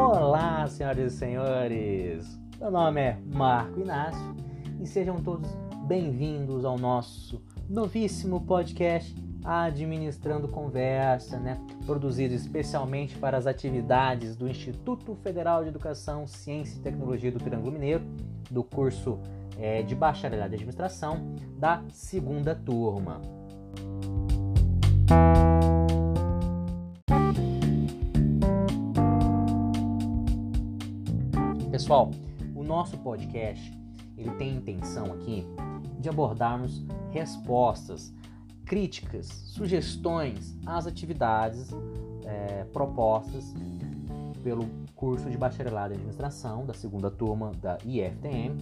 Olá, senhoras e senhores! Meu nome é Marco Inácio e sejam todos bem-vindos ao nosso novíssimo podcast Administrando Conversa, né? Produzido especialmente para as atividades do Instituto Federal de Educação, Ciência e Tecnologia do Triângulo Mineiro, do curso é, de Bacharelado de Administração da segunda turma. Pessoal, o nosso podcast ele tem a intenção aqui de abordarmos respostas, críticas, sugestões às atividades é, propostas pelo curso de bacharelado em administração da segunda turma da IFTM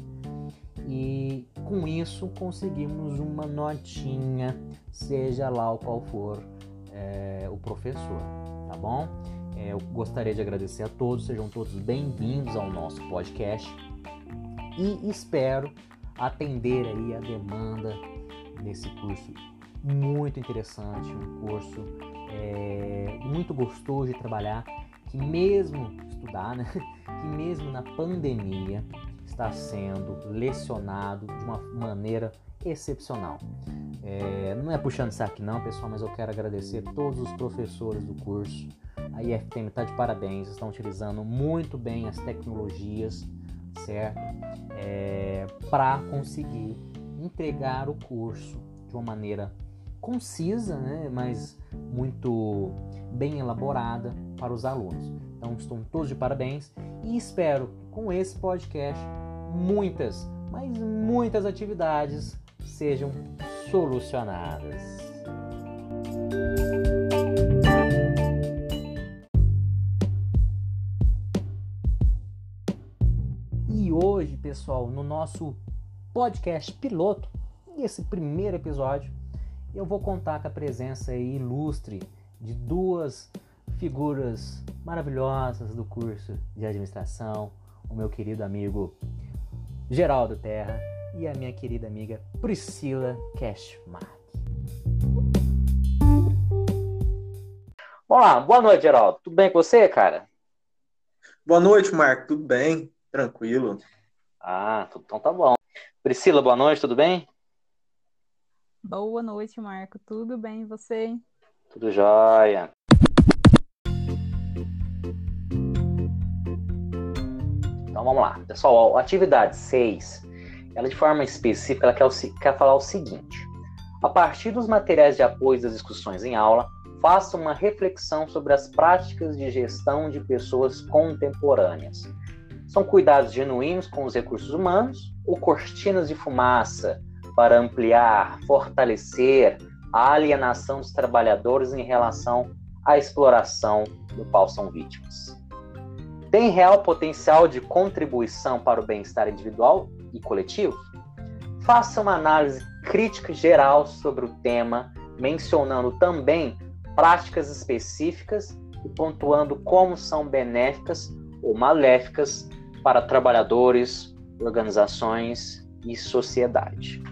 e com isso conseguimos uma notinha, seja lá o qual for é, o professor, tá bom? É, eu gostaria de agradecer a todos, sejam todos bem-vindos ao nosso podcast e espero atender aí a demanda desse curso muito interessante, um curso é, muito gostoso de trabalhar, que mesmo estudar, né, que mesmo na pandemia está sendo lecionado de uma maneira excepcional. É, não é puxando saco não, pessoal, mas eu quero agradecer todos os professores do curso, a IFTM está de parabéns, estão utilizando muito bem as tecnologias, certo? É, para conseguir entregar o curso de uma maneira concisa, né, mas muito bem elaborada para os alunos. Então estão todos de parabéns e espero com esse podcast muitas, mas muitas atividades sejam solucionadas. Hoje, pessoal, no nosso podcast piloto, esse primeiro episódio, eu vou contar com a presença ilustre de duas figuras maravilhosas do curso de administração, o meu querido amigo Geraldo Terra e a minha querida amiga Priscila Cashmark. Olá, boa noite, Geraldo. Tudo bem com você, cara? Boa noite, Marco. Tudo bem? Tranquilo. Ah, então tá bom. Priscila, boa noite, tudo bem? Boa noite, Marco. Tudo bem e você? Tudo jóia. Então vamos lá. Pessoal, atividade 6, ela de forma específica, ela quer, quer falar o seguinte. A partir dos materiais de apoio das discussões em aula, faça uma reflexão sobre as práticas de gestão de pessoas contemporâneas são cuidados genuínos com os recursos humanos ou cortinas de fumaça para ampliar, fortalecer a alienação dos trabalhadores em relação à exploração do qual são vítimas? Tem real potencial de contribuição para o bem-estar individual e coletivo? Faça uma análise crítica geral sobre o tema, mencionando também práticas específicas e pontuando como são benéficas ou maléficas para trabalhadores, organizações e sociedade.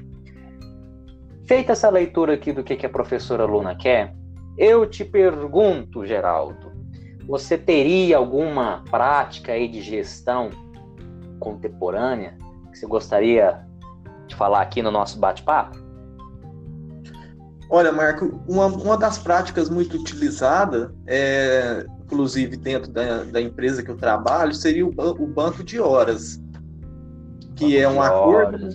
Feita essa leitura aqui do que a professora Luna quer, eu te pergunto, Geraldo, você teria alguma prática aí de gestão contemporânea que você gostaria de falar aqui no nosso bate-papo? Olha, Marco, uma, uma das práticas muito utilizada é inclusive dentro da, da empresa que eu trabalho, seria o, o banco de horas, que banco é um acordo.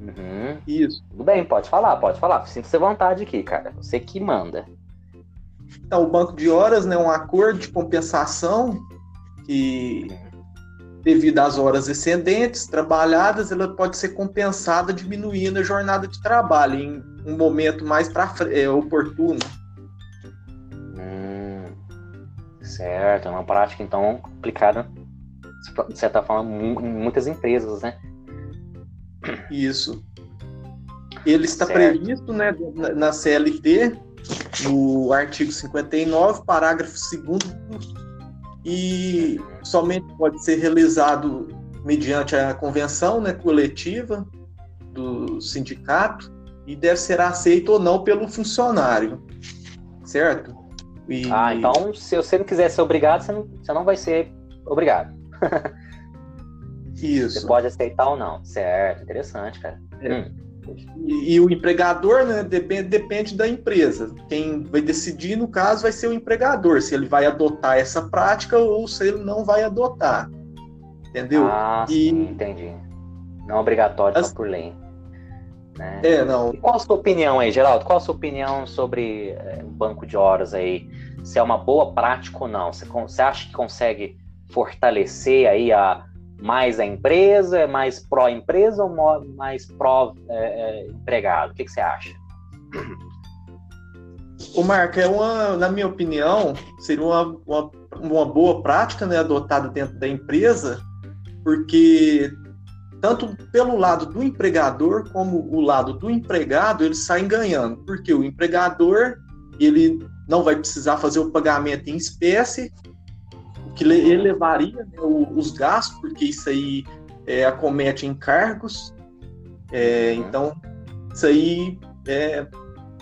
Uhum. Isso. Tudo bem, pode falar, pode falar. Sinta-se à vontade aqui, cara. Você que manda. Então, o banco de horas é né, um acordo de compensação que, devido às horas excedentes trabalhadas, ela pode ser compensada diminuindo a jornada de trabalho em um momento mais pra, é, oportuno. Certo, é uma prática então aplicada de certa forma em muitas empresas, né? Isso. Ele está certo. previsto né, na CLT, no artigo 59, parágrafo 2 e somente pode ser realizado mediante a convenção né, coletiva do sindicato e deve ser aceito ou não pelo funcionário, certo? E... Ah, então se você não quiser ser obrigado, você não, você não vai ser obrigado. Isso. Você pode aceitar ou não. Certo, interessante, cara. É. Hum. E, e, o empregador, né, depende, depende da empresa. Quem vai decidir, no caso, vai ser o empregador, se ele vai adotar essa prática ou se ele não vai adotar. Entendeu? Ah, e... sim, entendi. Não obrigatório, As... só por lei. Né? É, não. E qual a sua opinião aí, Geraldo? Qual a sua opinião sobre é, um banco de horas aí? Se é uma boa prática ou não? Você, você acha que consegue fortalecer aí a, mais a empresa, é mais pró-empresa ou mais pró-empregado? É, é, o que, que, você acha? O Marco, é uma, na minha opinião, seria uma, uma, uma boa prática né, adotada dentro da empresa, porque tanto pelo lado do empregador como o lado do empregado, eles saem ganhando, porque o empregador ele não vai precisar fazer o pagamento em espécie, o que elevaria né, os gastos, porque isso aí é, acomete encargos, é, então isso aí é,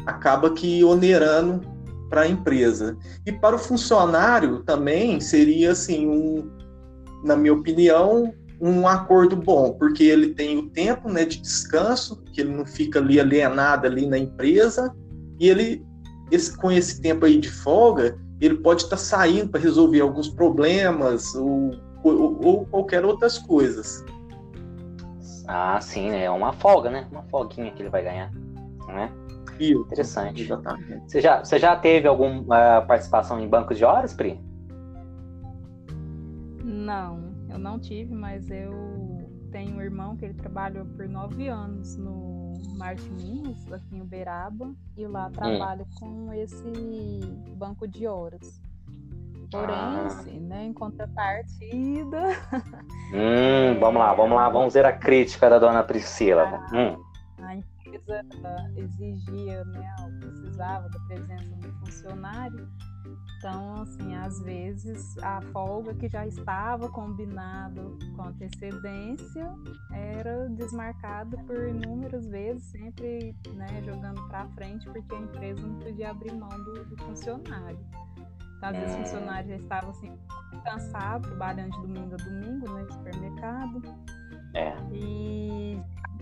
acaba que onerando para a empresa. E para o funcionário também seria assim um, na minha opinião, um acordo bom, porque ele tem o tempo né, de descanso, que ele não fica ali alienado ali na empresa, e ele, esse, com esse tempo aí de folga, ele pode estar tá saindo para resolver alguns problemas ou, ou, ou, qualquer outras coisas. Ah, sim, é uma folga, né? Uma folguinha que ele vai ganhar, né? Isso, Interessante. Exatamente. Você já, você já teve alguma uh, participação em bancos de horas, Pri? Não, eu não tive, mas eu tenho um irmão que ele trabalhou por nove anos no Marte Minas, aqui em Uberaba, e lá hum. trabalha hum. com esse banco de horas. Porém, ah. assim, né, em contrapartida. Hum, vamos lá, vamos lá, vamos ver a crítica da dona Priscila. A, hum. a empresa exigia, né, precisava da presença do funcionário então, assim, às vezes a folga que já estava combinado com antecedência era desmarcada por inúmeras vezes, sempre né, jogando para frente, porque a empresa não podia abrir mão do, do funcionário. Então, às vezes o funcionário já estava assim, cansado, trabalhando de domingo a domingo né, no supermercado. É. E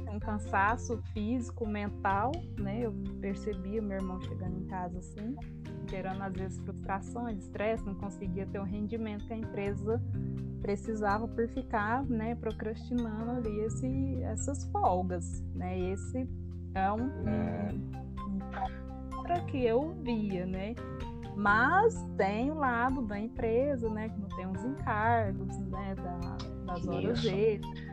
um cansaço físico, mental, né? Eu percebia meu irmão chegando em casa assim gerando às vezes frustrações, estresse, não conseguia ter o rendimento que a empresa precisava por ficar, né, procrastinando ali esse, essas folgas, né? Esse é um, um, um que eu via, né? Mas tem o lado da empresa, né, que não tem os encargos, né, da, das horas extras.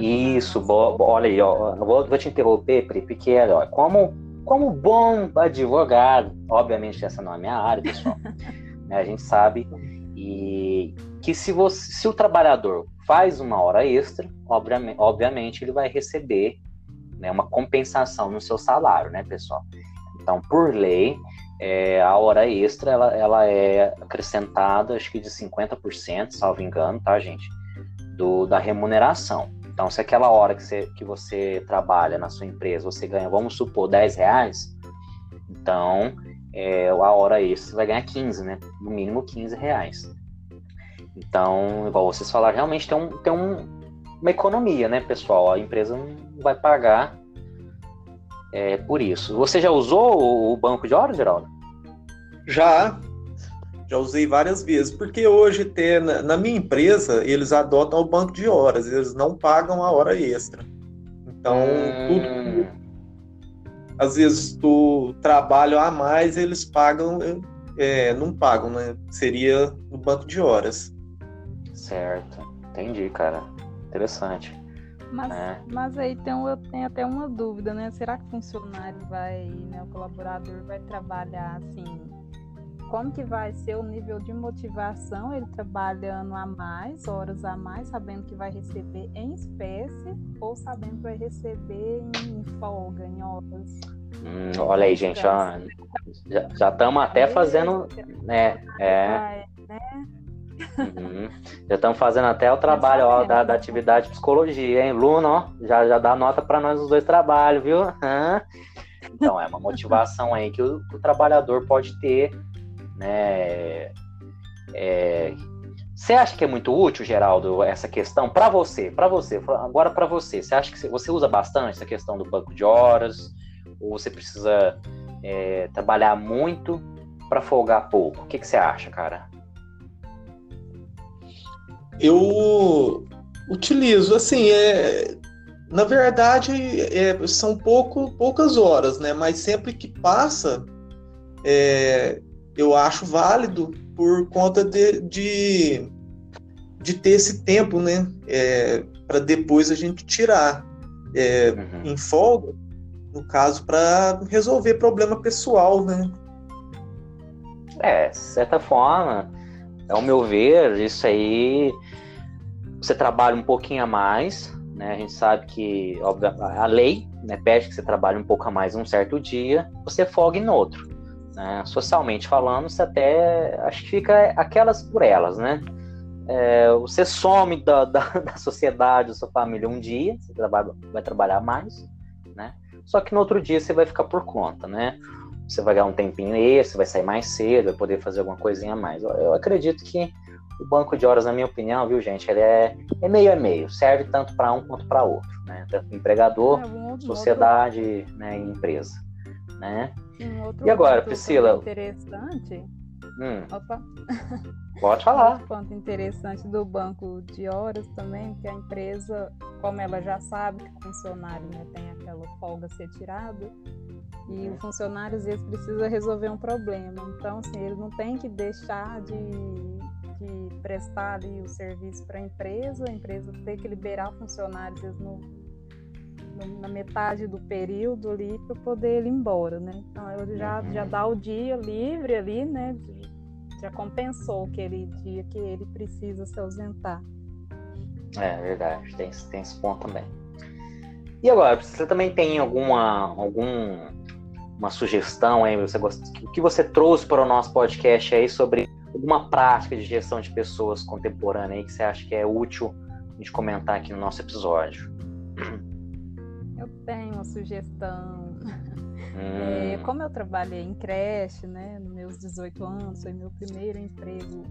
Isso, bo, olha aí, ó, vou, vou te interromper, Pri, porque ó, como como bom advogado, obviamente essa não é a minha área, pessoal, né, a gente sabe e que se, você, se o trabalhador faz uma hora extra, obviamente, obviamente ele vai receber né, uma compensação no seu salário, né, pessoal? Então, por lei, é, a hora extra ela, ela é acrescentada, acho que de 50%, salvo engano, tá, gente? Do, da remuneração. Então, se aquela hora que você, que você trabalha na sua empresa, você ganha, vamos supor, 10 reais, então é, a hora extra você vai ganhar 15, né? No mínimo 15 reais. Então, igual vocês falaram, realmente tem, um, tem um, uma economia, né, pessoal? A empresa não vai pagar é, por isso. Você já usou o, banco de horas, Geraldo? Já, já usei várias vezes, porque hoje tem, na, minha empresa eles adotam o banco de horas, eles não pagam a hora extra. Então, hum. tudo às vezes tu trabalho a mais, eles pagam, é, não pagam, né? Seria no banco de horas. Certo, entendi, cara. Interessante. Mas, é. mas aí tem, eu tenho até uma dúvida, né? Será que o funcionário vai, né, o colaborador vai trabalhar assim como que vai ser o nível de motivação, ele trabalhando a mais, horas a mais, sabendo que vai receber em espécie ou sabendo que vai receber em folga, em horas. Hum, olha aí, gente, já estamos até fazendo, né, é, né? Uhum. Já estamos fazendo até o trabalho ó, da, da, atividade de psicologia, hein? Luna, ó, já, já dá nota para nós os dois trabalhos, viu? Então, é uma motivação aí que o, que o trabalhador pode ter né? É, Você acha que é muito útil, Geraldo, essa questão para você? Para você, agora para você. Você acha que você usa bastante essa questão do banco de horas? Ou você precisa é, trabalhar muito para folgar pouco? O que, você acha, cara? Eu utilizo, assim, é, na verdade, é, são pouco, poucas horas, né? Mas sempre que passa, é, eu acho válido por conta de, de, de ter esse tempo, né? É, para depois a gente tirar é, uhum. em folga, no caso, para resolver problema pessoal, né? É, de certa forma, ao meu ver, isso aí você trabalha um pouquinho a mais, né? A gente sabe que óbvio, a lei né, pede que você trabalhe um pouco a mais um certo dia, você folgue no outro. Né? Socialmente falando, você até acho que fica aquelas por elas, né? É, você some da, da, da, sociedade, da sua família um dia, você trabalha, vai trabalhar mais, né? Só que no outro dia você vai ficar por conta, né? Você vai ganhar um tempinho esse, vai sair mais cedo, vai poder fazer alguma coisinha a mais. Eu, eu acredito que o banco de horas, na minha opinião, viu, gente, ele é, é meio a meio, serve tanto para um quanto para outro, né? Tanto empregador, é, sociedade, outro... né, e empresa, né? Um e agora, Priscila? Interessante. Hum. Opa. Pode falar. Outro ponto interessante do banco de horas também, que a empresa, como ela já sabe que o funcionário né, tem aquela folga a ser tirada, e o uhum. funcionário às vezes precisa resolver um problema. Então, assim, ele não tem que deixar de que prestar ali o serviço para a empresa, a empresa ter que liberar funcionários no, no, na metade do período ali para poder ir embora, né? Então ele já, já uhum. dá o dia livre ali, né? Já compensou aquele dia que ele precisa se ausentar. É verdade, tem, tem esse ponto também. E agora, você também tem alguma algum uma sugestão aí, você gosta, o que você trouxe para o nosso podcast aí sobre alguma prática de gestão de pessoas contemporânea aí que você acha que é útil a gente comentar aqui no nosso episódio? Uma sugestão. Hum. É, como eu trabalhei em creche, né, nos meus 18 anos, foi meu primeiro emprego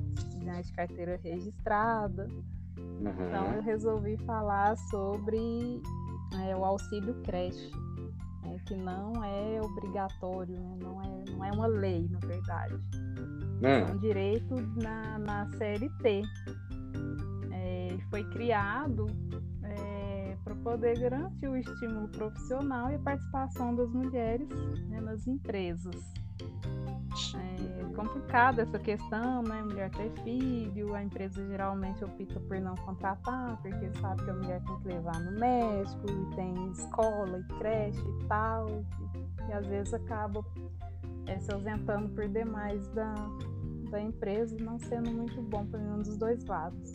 né, de carteira registrada. Uhum. Então eu resolvi falar sobre é, o auxílio creche, é, que não é obrigatório, né, não, é, não é uma lei, na verdade. Hum. É um direito na, na CLT. É, foi criado é, poder garantir o estímulo profissional e a participação das mulheres né, nas empresas. É complicada essa questão, né? Mulher ter filho, a empresa geralmente opta por não contratar, porque sabe que a mulher tem que levar no médico, e tem escola e creche e tal, e, e às vezes acaba é, se ausentando por demais da, da empresa, não sendo muito bom para nenhum dos dois lados.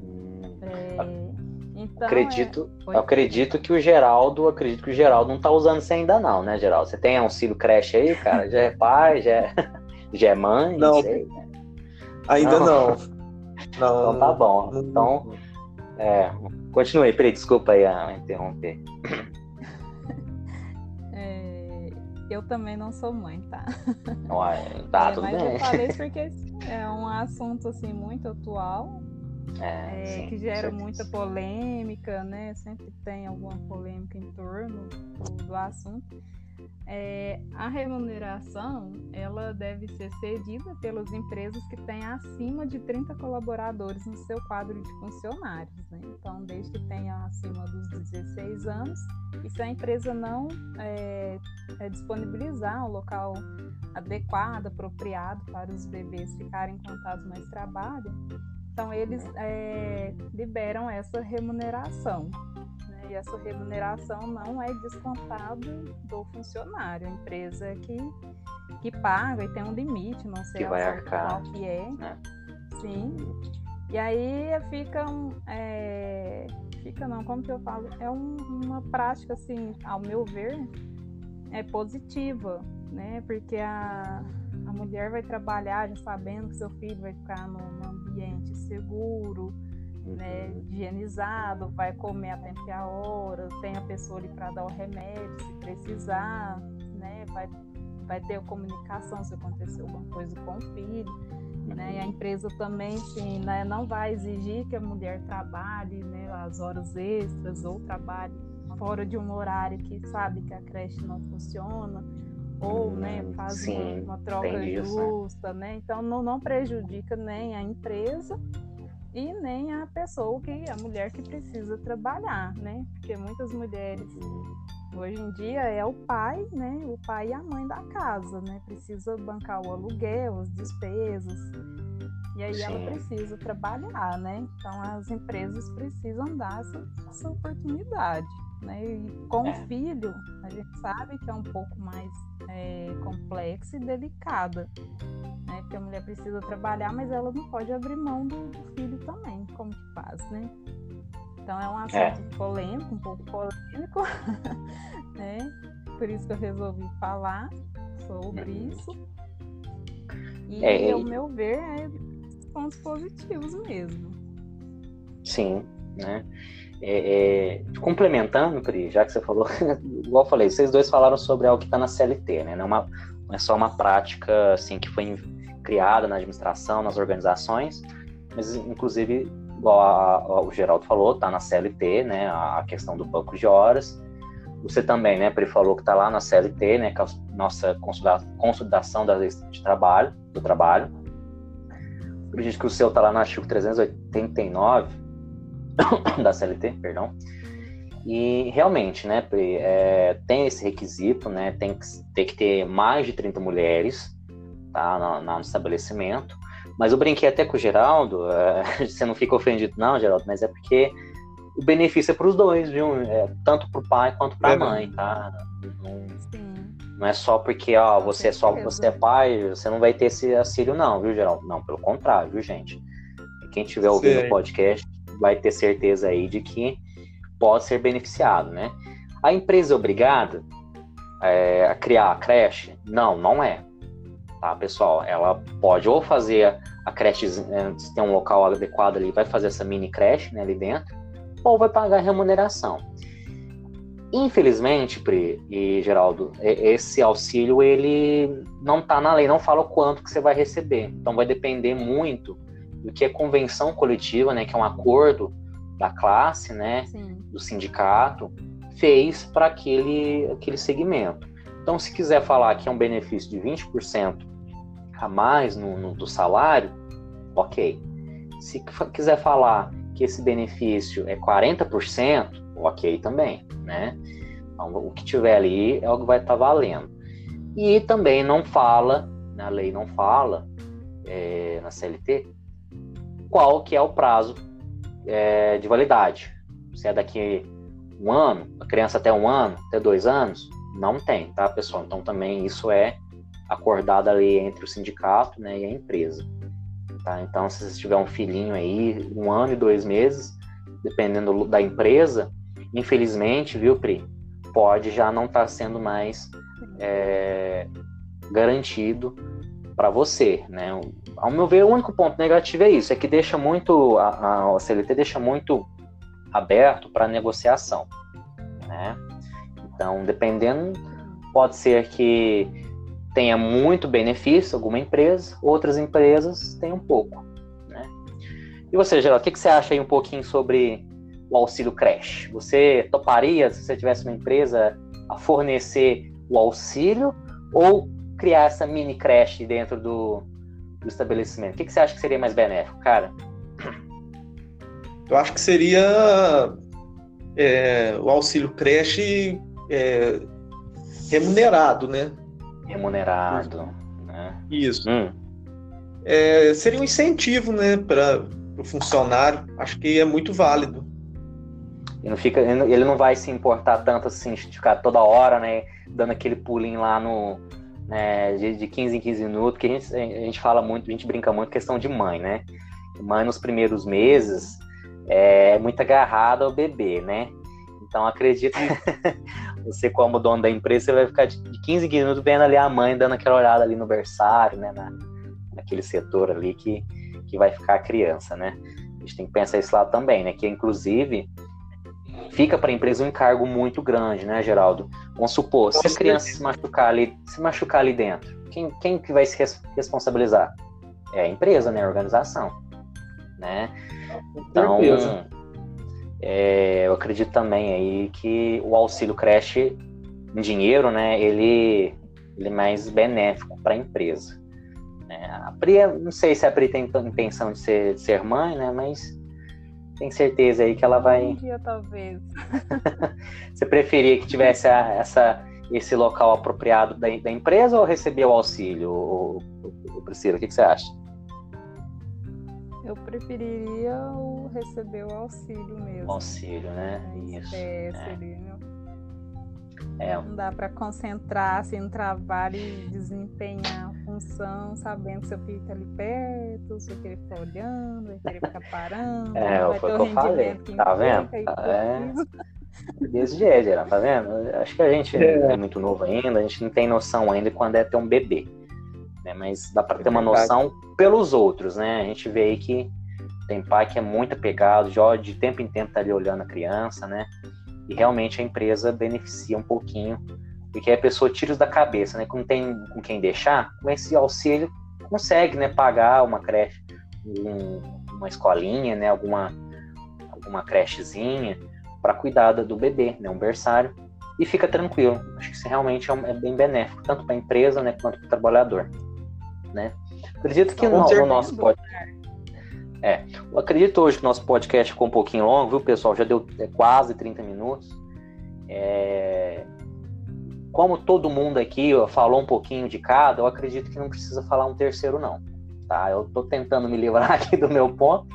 Hum. É, então, acredito, é... acredito que o Geraldo, acredito que o Geraldo não está usando isso ainda não, né, Geraldo? Você tem auxílio creche aí, cara? Já é pai, já é, já é mãe? Não, sei, né? ainda não. não. não. Então tá bom. Então, é, continue, peraí, desculpa aí a interromper. eu também não sou mãe, tá? Ué, tá, é, tudo mas bem. eu falei porque é um assunto assim muito atual, é, sim, que gera muita polêmica, né? Sempre tem alguma polêmica em torno do, do assunto. É, a remuneração ela deve ser cedida pelas empresas que têm acima de 30 colaboradores no seu quadro de funcionários. Né? Então, desde que tenha acima dos 16 anos, e se a empresa não é, é disponibilizar um local adequado, apropriado para os bebês ficarem contados mais trabalho, então eles é, liberam essa remuneração e essa remuneração não é descontada do funcionário. A empresa que, que paga e tem um limite, não sei que vai arcar. que é. Né? Sim. E aí fica um, é, fica não, como que eu falo, é um, uma prática assim, ao meu ver, é positiva, né? Porque a, a mulher vai trabalhar já sabendo que seu filho vai ficar num ambiente seguro, né, higienizado, vai comer a tempo e a hora, tem a pessoa ali para dar o remédio se precisar, né, vai, vai ter a comunicação se acontecer alguma coisa com o filho. Né? E a empresa também sim, né, não vai exigir que a mulher trabalhe né, as horas extras ou trabalhe fora de um horário que sabe que a creche não funciona ou né, hum, faz sim, uma, troca justa, né? Então não, não prejudica nem a empresa e nem a pessoa que a mulher que precisa trabalhar, né? Porque muitas mulheres hoje em dia é o pai, né? O pai e a mãe da casa, né? Precisa bancar o aluguel, as despesas. E aí Sim. ela precisa trabalhar, né? Então as empresas precisam dar essa, essa oportunidade. Né? E com o é. filho, a gente sabe que é um pouco mais é, complexa e delicada. Né? Porque a mulher precisa trabalhar, mas ela não pode abrir mão do, do filho também, como que faz, né? Então é um assunto é. polêmico, um pouco polêmico, né? Por isso que eu resolvi falar sobre uhum. isso. E, é, ao meu ver, é pontos positivos mesmo. Sim, né? É, é, complementando, Pri, já que você falou, igual eu falei, vocês dois falaram sobre algo que está na CLT, né? Não é, uma, não é só uma prática assim que foi criada na administração, nas organizações, mas inclusive, igual a, a, o Geraldo falou, está na CLT, né? A questão do banco de horas. Você também, né, Pri, falou que está lá na CLT, né? Que é a nossa consolidação da lei de trabalho, do trabalho. Acredito que o seu está lá no artigo 389 da CLT, perdão. E realmente, né, é, tem esse requisito, né, tem que, tem que ter mais de 30 mulheres tá, no, no estabelecimento. Mas eu brinquei até com o Geraldo, é, você não fica ofendido não, Geraldo, mas é porque o benefício é para os dois, viu? É, tanto para o pai quanto para a é mãe, tá? Não, não, é só porque ó, você é só você é pai, você não vai ter esse auxílio não, viu, Geraldo? Não, pelo contrário, viu, gente? Quem estiver ouvindo o podcast, vai ter certeza aí de que pode ser beneficiado, né? A empresa é obrigada é, a criar a creche? Não, não é. Tá, pessoal? Ela pode ou fazer a creche, é, se tem um local adequado ali, vai fazer essa mini creche né, ali dentro, ou vai pagar remuneração. Infelizmente, Pri e Geraldo, esse auxílio ele não está na lei, não fala o quanto que você vai receber. Então vai depender muito do que é convenção coletiva, né, que é um acordo da classe, né, Sim. do sindicato, fez para aquele, aquele segmento. Então, se quiser falar que é um benefício de 20% a mais no, no, do salário, ok. Se quiser falar que esse benefício é 40%, ok também, né? Então, o que tiver ali é o que vai estar tá valendo. E também não fala, na lei não fala, é, na CLT, qual que é o prazo é, de validade. Se é daqui um ano, a criança até um ano, até dois anos, não tem, tá, pessoal? Então também isso é acordado ali entre o sindicato né, e a empresa. Tá? Então, se você tiver um filhinho aí, um ano e dois meses, dependendo da empresa, infelizmente, viu, Pri, pode já não estar tá sendo mais é, garantido para você, né? Ao meu ver, o único ponto negativo é isso, é que deixa muito a, a CLT deixa muito aberto para negociação, né? Então, dependendo, pode ser que tenha muito benefício alguma empresa, outras empresas tenham pouco, né? E você, Geraldo, o que, que você acha aí um pouquinho sobre o auxílio creche? Você toparia, se você tivesse uma empresa, a fornecer o auxílio ou criar essa mini creche dentro do, do estabelecimento? O que, que você acha que seria mais benéfico, cara? Eu acho que seria é, o auxílio creche é, remunerado, né? Remunerado. Né? Isso. Hum. É, seria um incentivo, né, para o funcionário. Acho que é muito válido. Ele não, fica, ele não vai se importar tanto assim, de ficar toda hora, né, dando aquele pulinho lá no, né, de, de 15 em 15 minutos, que a gente, a gente fala muito, a gente brinca muito questão de mãe, né? Mãe nos primeiros meses é muito agarrada ao bebê, né? Então acredito você como dono da empresa, você vai ficar de 15 em 15 minutos vendo ali a mãe dando aquela olhada ali no berçário, né? Na, naquele setor ali que, que vai ficar a criança, né? A gente tem que pensar isso lá também, né? Que inclusive fica para a empresa um encargo muito grande, né, Geraldo? Vamos supor, se a criança se machucar ali, se machucar ali dentro, quem, quem que vai se res responsabilizar? é a empresa, né? A organização, né? Então, é, eu acredito também aí que o auxílio creche em dinheiro, né? Ele, ele é mais benéfico para a empresa. Né? A Pri, não sei se a Pri tem intenção de ser, de ser mãe, né? Mas tem certeza aí que ela vai. Um dia, talvez. Você preferia que tivesse a, essa, esse local apropriado da, da, empresa ou receber o auxílio, o, o, o Priscila? O que, que, você acha? Eu preferiria o, receber o auxílio mesmo. O auxílio, né? Isso. É, é. seria, é. Não dá para concentrar assim, no trabalho e desempenhar função, sabendo se eu fico ali perto, se eu querer ficar olhando, se eu querer ficar parando. É, vai foi o que eu falei. Tá vendo? É. Desse jeito, tá vendo? Acho que a gente é. é. muito novo ainda, a gente não tem noção ainda quando é ter um bebê. Né? Mas dá para ter uma noção pelos outros, né? A gente vê aí que tem pai que é muito apegado, já de tempo em tempo tá ali olhando a criança, né? E realmente a empresa beneficia um pouquinho, porque a pessoa tira os da cabeça, né? Não tem com quem deixar, com esse auxílio consegue, né? Pagar uma creche, um, uma escolinha, né? Alguma, alguma crechezinha para cuidar do bebê, né? Um berçário e fica tranquilo. Acho que isso realmente é, é bem benéfico, tanto para a empresa, né? Quanto para o trabalhador, né? Acredito que no, no nosso podcast é, eu acredito hoje que nosso podcast ficou um pouquinho longo, viu, pessoal? Já deu é, quase 30 minutos. É... Como todo mundo aqui falou um pouquinho de cada, eu acredito que não precisa falar um terceiro, não. Tá? Eu estou tentando me livrar aqui do meu ponto,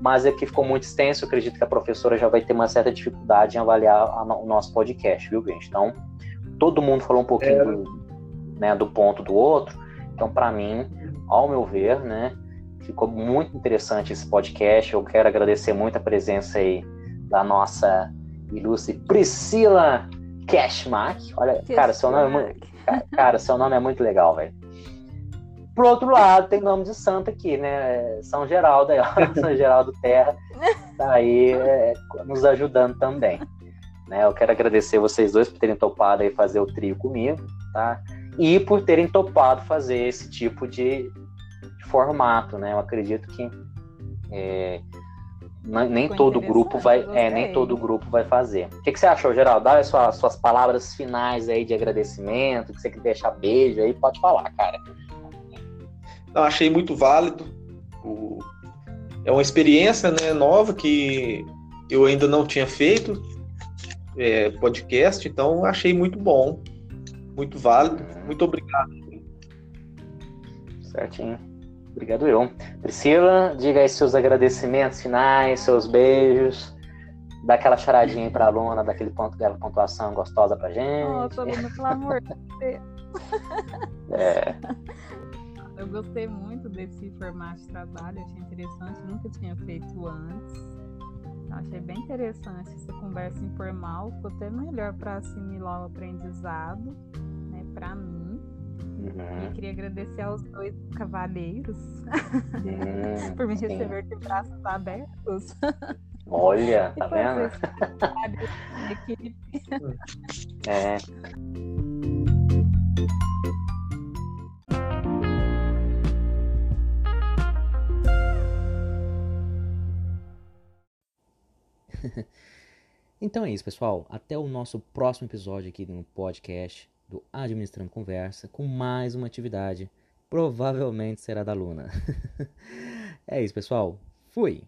mas é que ficou muito extenso. Eu acredito que a professora já vai ter uma certa dificuldade em avaliar a, o nosso podcast, viu, gente? Então, todo mundo falou um pouquinho é... do, né, do ponto do outro. Então, para mim, ao meu ver, né, Ficou muito interessante esse podcast. Eu quero agradecer muito a presença aí da nossa ilustre Priscila Cashmack. Olha, cara, seu nome é muito, cara, seu nome é muito legal, velho. Por outro lado, tem nome de santo aqui, né? São Geraldo aí, ó. São Geraldo Terra tá aí é, nos ajudando também. Né? Eu quero agradecer vocês dois por terem topado aí fazer o trio comigo, tá? E por terem topado fazer esse tipo de, formato, né? Eu acredito que é, nem todo grupo vai, é, nem todo grupo vai fazer. O que, que você achou, Geraldo? Dá as suas, suas palavras finais aí de agradecimento, que você quer deixar beijo aí, pode falar, cara. Eu achei muito válido. É uma experiência né, nova que eu ainda não tinha feito é, podcast, então achei muito bom, muito válido. Uhum. Muito obrigado. Certinho. Obrigado eu. Priscila, diga aí seus agradecimentos finais, seus beijos. Dá aquela charadinha aí pra aluna, daquele ponto, aquela pontuação gostosa pra gente. Nossa, aluna, pelo amor de Deus. É. Eu gostei muito desse formato de trabalho, achei interessante, nunca tinha feito antes. Achei bem interessante essa conversa informal, ficou até melhor para assimilar o aprendizado, né, para mim. Uhum. Eu queria agradecer aos dois cavaleiros uhum. por me receber de braços abertos. Olha, tá vendo? é. Então é isso, pessoal. Até o nosso próximo episódio aqui no podcast do Administrando Conversa com mais uma atividade. Provavelmente será da Luna. é isso, pessoal. Fui!